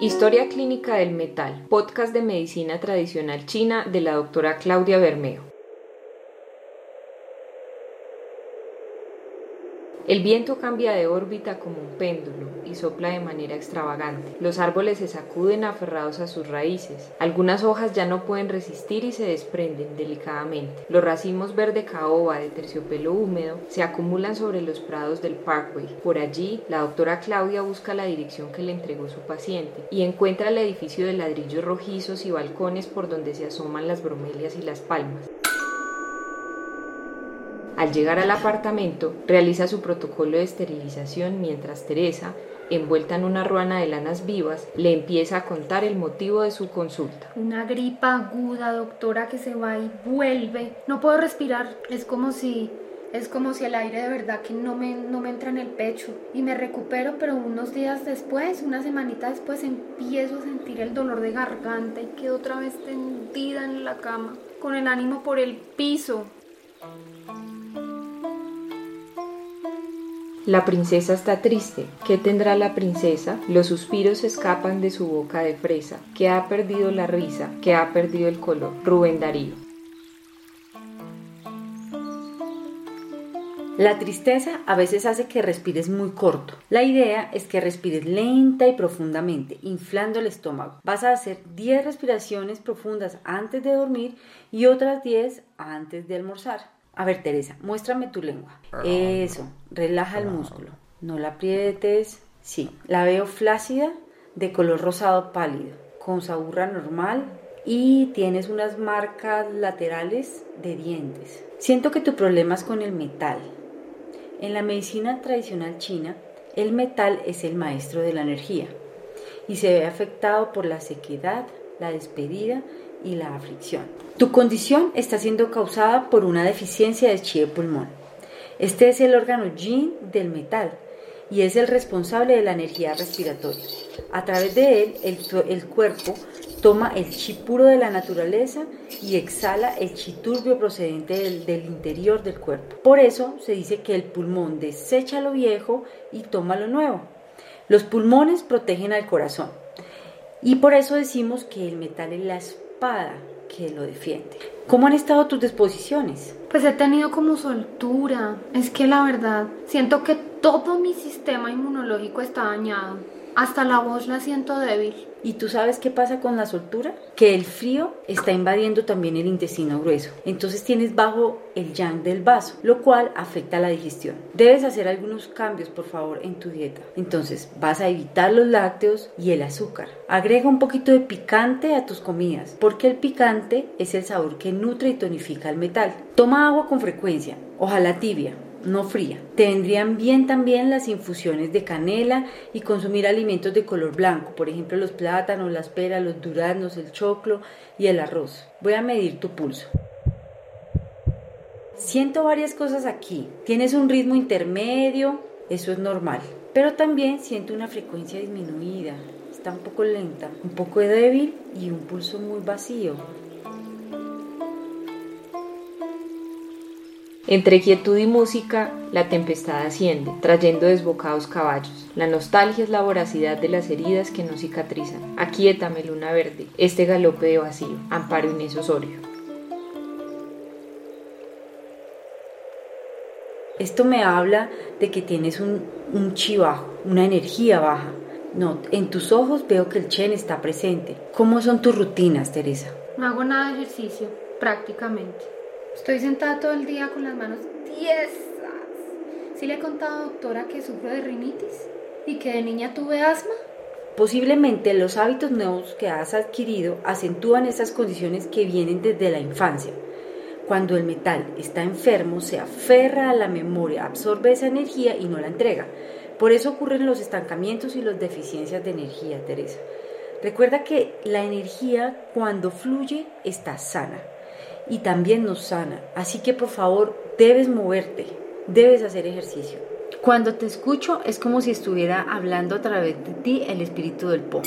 Historia Clínica del Metal, podcast de medicina tradicional china de la doctora Claudia Bermeo. El viento cambia de órbita como un péndulo y sopla de manera extravagante. Los árboles se sacuden aferrados a sus raíces. Algunas hojas ya no pueden resistir y se desprenden delicadamente. Los racimos verde caoba de terciopelo húmedo se acumulan sobre los prados del Parkway. Por allí, la doctora Claudia busca la dirección que le entregó su paciente y encuentra el edificio de ladrillos rojizos y balcones por donde se asoman las bromelias y las palmas. Al llegar al apartamento, realiza su protocolo de esterilización mientras Teresa, envuelta en una ruana de lanas vivas, le empieza a contar el motivo de su consulta. Una gripa aguda, doctora, que se va y vuelve. No puedo respirar. Es como si es como si el aire de verdad que no me, no me entra en el pecho y me recupero, pero unos días después, una semanita después, empiezo a sentir el dolor de garganta y quedo otra vez tendida en la cama, con el ánimo por el piso. La princesa está triste. ¿Qué tendrá la princesa? Los suspiros escapan de su boca de fresa, que ha perdido la risa, que ha perdido el color. Rubén Darío. La tristeza a veces hace que respires muy corto. La idea es que respires lenta y profundamente, inflando el estómago. Vas a hacer 10 respiraciones profundas antes de dormir y otras 10 antes de almorzar. A ver, Teresa, muéstrame tu lengua. Eso, relaja el músculo. No la aprietes. Sí, la veo flácida, de color rosado pálido, con saburra normal y tienes unas marcas laterales de dientes. Siento que tu problema es con el metal. En la medicina tradicional china, el metal es el maestro de la energía y se ve afectado por la sequedad, la despedida y la aflicción. Tu condición está siendo causada por una deficiencia de chi de pulmón. Este es el órgano yin del metal y es el responsable de la energía respiratoria. A través de él, el, cuerpo toma el chi puro de la naturaleza y exhala el chi turbio procedente del, interior del cuerpo. Por eso se dice que el pulmón desecha lo viejo y toma lo nuevo. Los pulmones protegen al corazón y por eso decimos que el metal es la que lo defiende. ¿Cómo han estado tus disposiciones? Pues he tenido como soltura. Es que la verdad, siento que todo mi sistema inmunológico está dañado. Hasta la voz la siento débil. ¿Y tú sabes qué pasa con la soltura? Que el frío está invadiendo también el intestino grueso. Entonces tienes bajo el yang del vaso, lo cual afecta la digestión. Debes hacer algunos cambios, por favor, en tu dieta. Entonces vas a evitar los lácteos y el azúcar. Agrega un poquito de picante a tus comidas, porque el picante es el sabor que nutre y tonifica el metal. Toma agua con frecuencia, ojalá tibia no fría. Te vendrían bien también las infusiones de canela y consumir alimentos de color blanco, por ejemplo los plátanos, las peras, los duraznos, el choclo y el arroz. Voy a medir tu pulso. Siento varias cosas aquí. Tienes un ritmo intermedio, eso es normal. Pero también siento una frecuencia disminuida. Está un poco lenta, un poco débil y un pulso muy vacío. Entre quietud y música, la tempestad asciende, trayendo desbocados caballos. La nostalgia es la voracidad de las heridas que no cicatrizan. Aquíétame, luna verde, este galope de vacío. Amparo Inés Osorio. Esto me habla de que tienes un, un chi bajo, una energía baja. No, en tus ojos veo que el Chen está presente. ¿Cómo son tus rutinas, Teresa? No hago nada de ejercicio, prácticamente. Estoy sentada todo el día con las manos tiesas. ¿Sí le he contado, doctora, que sufro de rinitis y que de niña tuve asma? Posiblemente los hábitos nuevos que has adquirido acentúan esas condiciones que vienen desde la infancia. Cuando el metal está enfermo, se aferra a la memoria, absorbe esa energía y no la entrega. Por eso ocurren los estancamientos y las deficiencias de energía, Teresa. Recuerda que la energía cuando fluye está sana y también nos sana. Así que por favor, debes moverte, debes hacer ejercicio. Cuando te escucho es como si estuviera hablando a través de ti el espíritu del Po,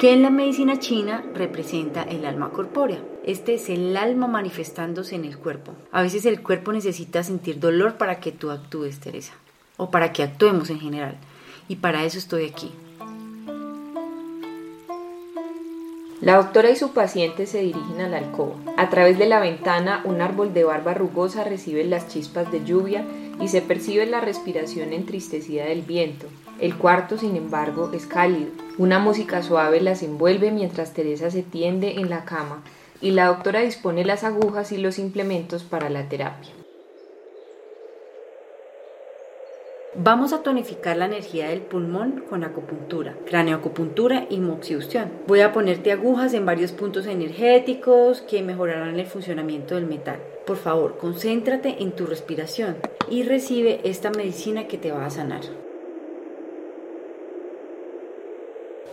que en la medicina china representa el alma corpórea. Este es el alma manifestándose en el cuerpo. A veces el cuerpo necesita sentir dolor para que tú actúes, Teresa, o para que actuemos en general. Y para eso estoy aquí. La doctora y su paciente se dirigen a la alcoba. A través de la ventana, un árbol de barba rugosa recibe las chispas de lluvia y se percibe la respiración entristecida del viento. El cuarto, sin embargo, es cálido. Una música suave las envuelve mientras Teresa se tiende en la cama y la doctora dispone las agujas y los implementos para la terapia. Vamos a tonificar la energía del pulmón con acupuntura, craneoacupuntura y moxibustión. Voy a ponerte agujas en varios puntos energéticos que mejorarán el funcionamiento del metal. Por favor, concéntrate en tu respiración y recibe esta medicina que te va a sanar.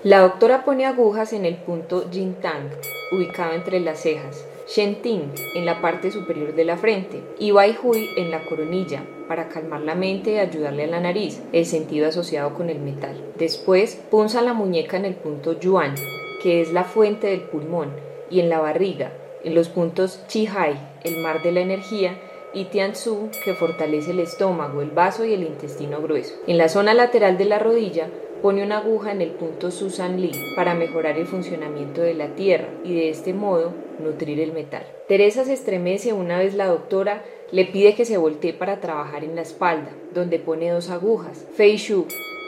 La doctora pone agujas en el punto Jintang, ubicado entre las cejas, Shenting en la parte superior de la frente y Bai Hui en la coronilla para calmar la mente y ayudarle a la nariz, el sentido asociado con el metal. Después punza la muñeca en el punto Yuan, que es la fuente del pulmón, y en la barriga, en los puntos Chi Hai, el mar de la energía, y Tianzu, que fortalece el estómago, el vaso y el intestino grueso. En la zona lateral de la rodilla pone una aguja en el punto Susan Lee para mejorar el funcionamiento de la tierra y de este modo nutrir el metal. Teresa se estremece una vez la doctora le pide que se voltee para trabajar en la espalda, donde pone dos agujas, Fei Shu,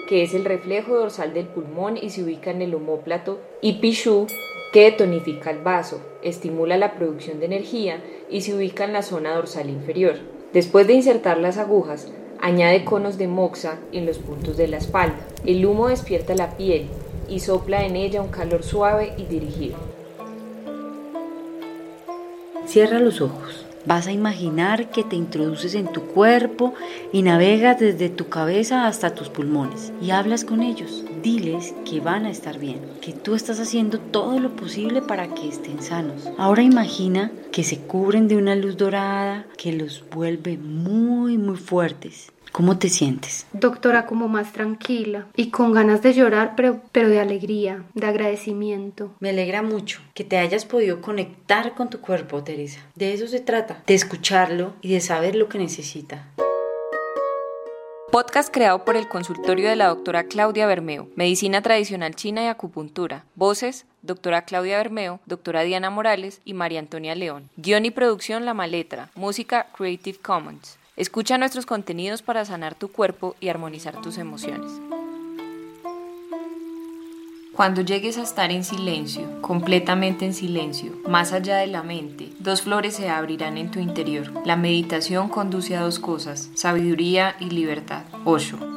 que es el reflejo dorsal del pulmón y se ubica en el homóplato, y Pishu, que tonifica el vaso, estimula la producción de energía y se ubica en la zona dorsal inferior. Después de insertar las agujas, añade conos de moxa en los puntos de la espalda. El humo despierta la piel y sopla en ella un calor suave y dirigido. Cierra los ojos. Vas a imaginar que te introduces en tu cuerpo y navegas desde tu cabeza hasta tus pulmones y hablas con ellos. Diles que van a estar bien, que tú estás haciendo todo lo posible para que estén sanos. Ahora imagina que se cubren de una luz dorada que los vuelve muy, muy fuertes ¿Cómo te sientes? Doctora, como más tranquila y con ganas de llorar, pero, pero de alegría, de agradecimiento. Me alegra mucho que te hayas podido conectar con tu cuerpo, Teresa. De eso se trata, de escucharlo y de saber lo que necesita. Podcast creado por el consultorio de la doctora Claudia Bermeo, Medicina Tradicional China y Acupuntura. Voces, doctora Claudia Bermeo, doctora Diana Morales y María Antonia León. Guión y producción La Maletra. Música Creative Commons. Escucha nuestros contenidos para sanar tu cuerpo y armonizar tus emociones. Cuando llegues a estar en silencio, completamente en silencio, más allá de la mente, dos flores se abrirán en tu interior. La meditación conduce a dos cosas, sabiduría y libertad. 8.